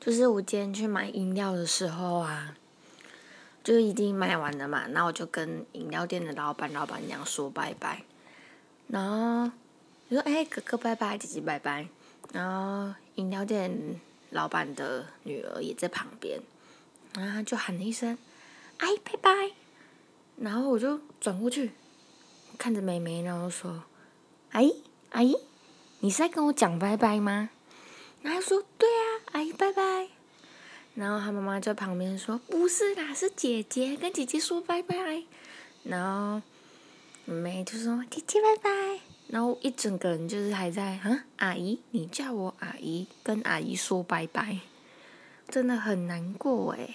就是我今天去买饮料的时候啊，就已经买完了嘛，那我就跟饮料店的老板、老板娘说拜拜，然后就说：“哎，哥哥拜拜，姐姐拜拜。”然后饮料店老板的女儿也在旁边，然后就喊了一声：“阿姨拜拜。”然后我就转过去看着妹妹，然后说：“阿姨，阿姨，你是在跟我讲拜拜吗？”然后说：“对啊，阿姨拜拜。”然后他妈妈在旁边说：“不是啦，是姐姐跟姐姐说拜拜。”然后妹就说：“姐姐拜拜。”然后一整个人就是还在啊，阿姨，你叫我阿姨，跟阿姨说拜拜，真的很难过诶。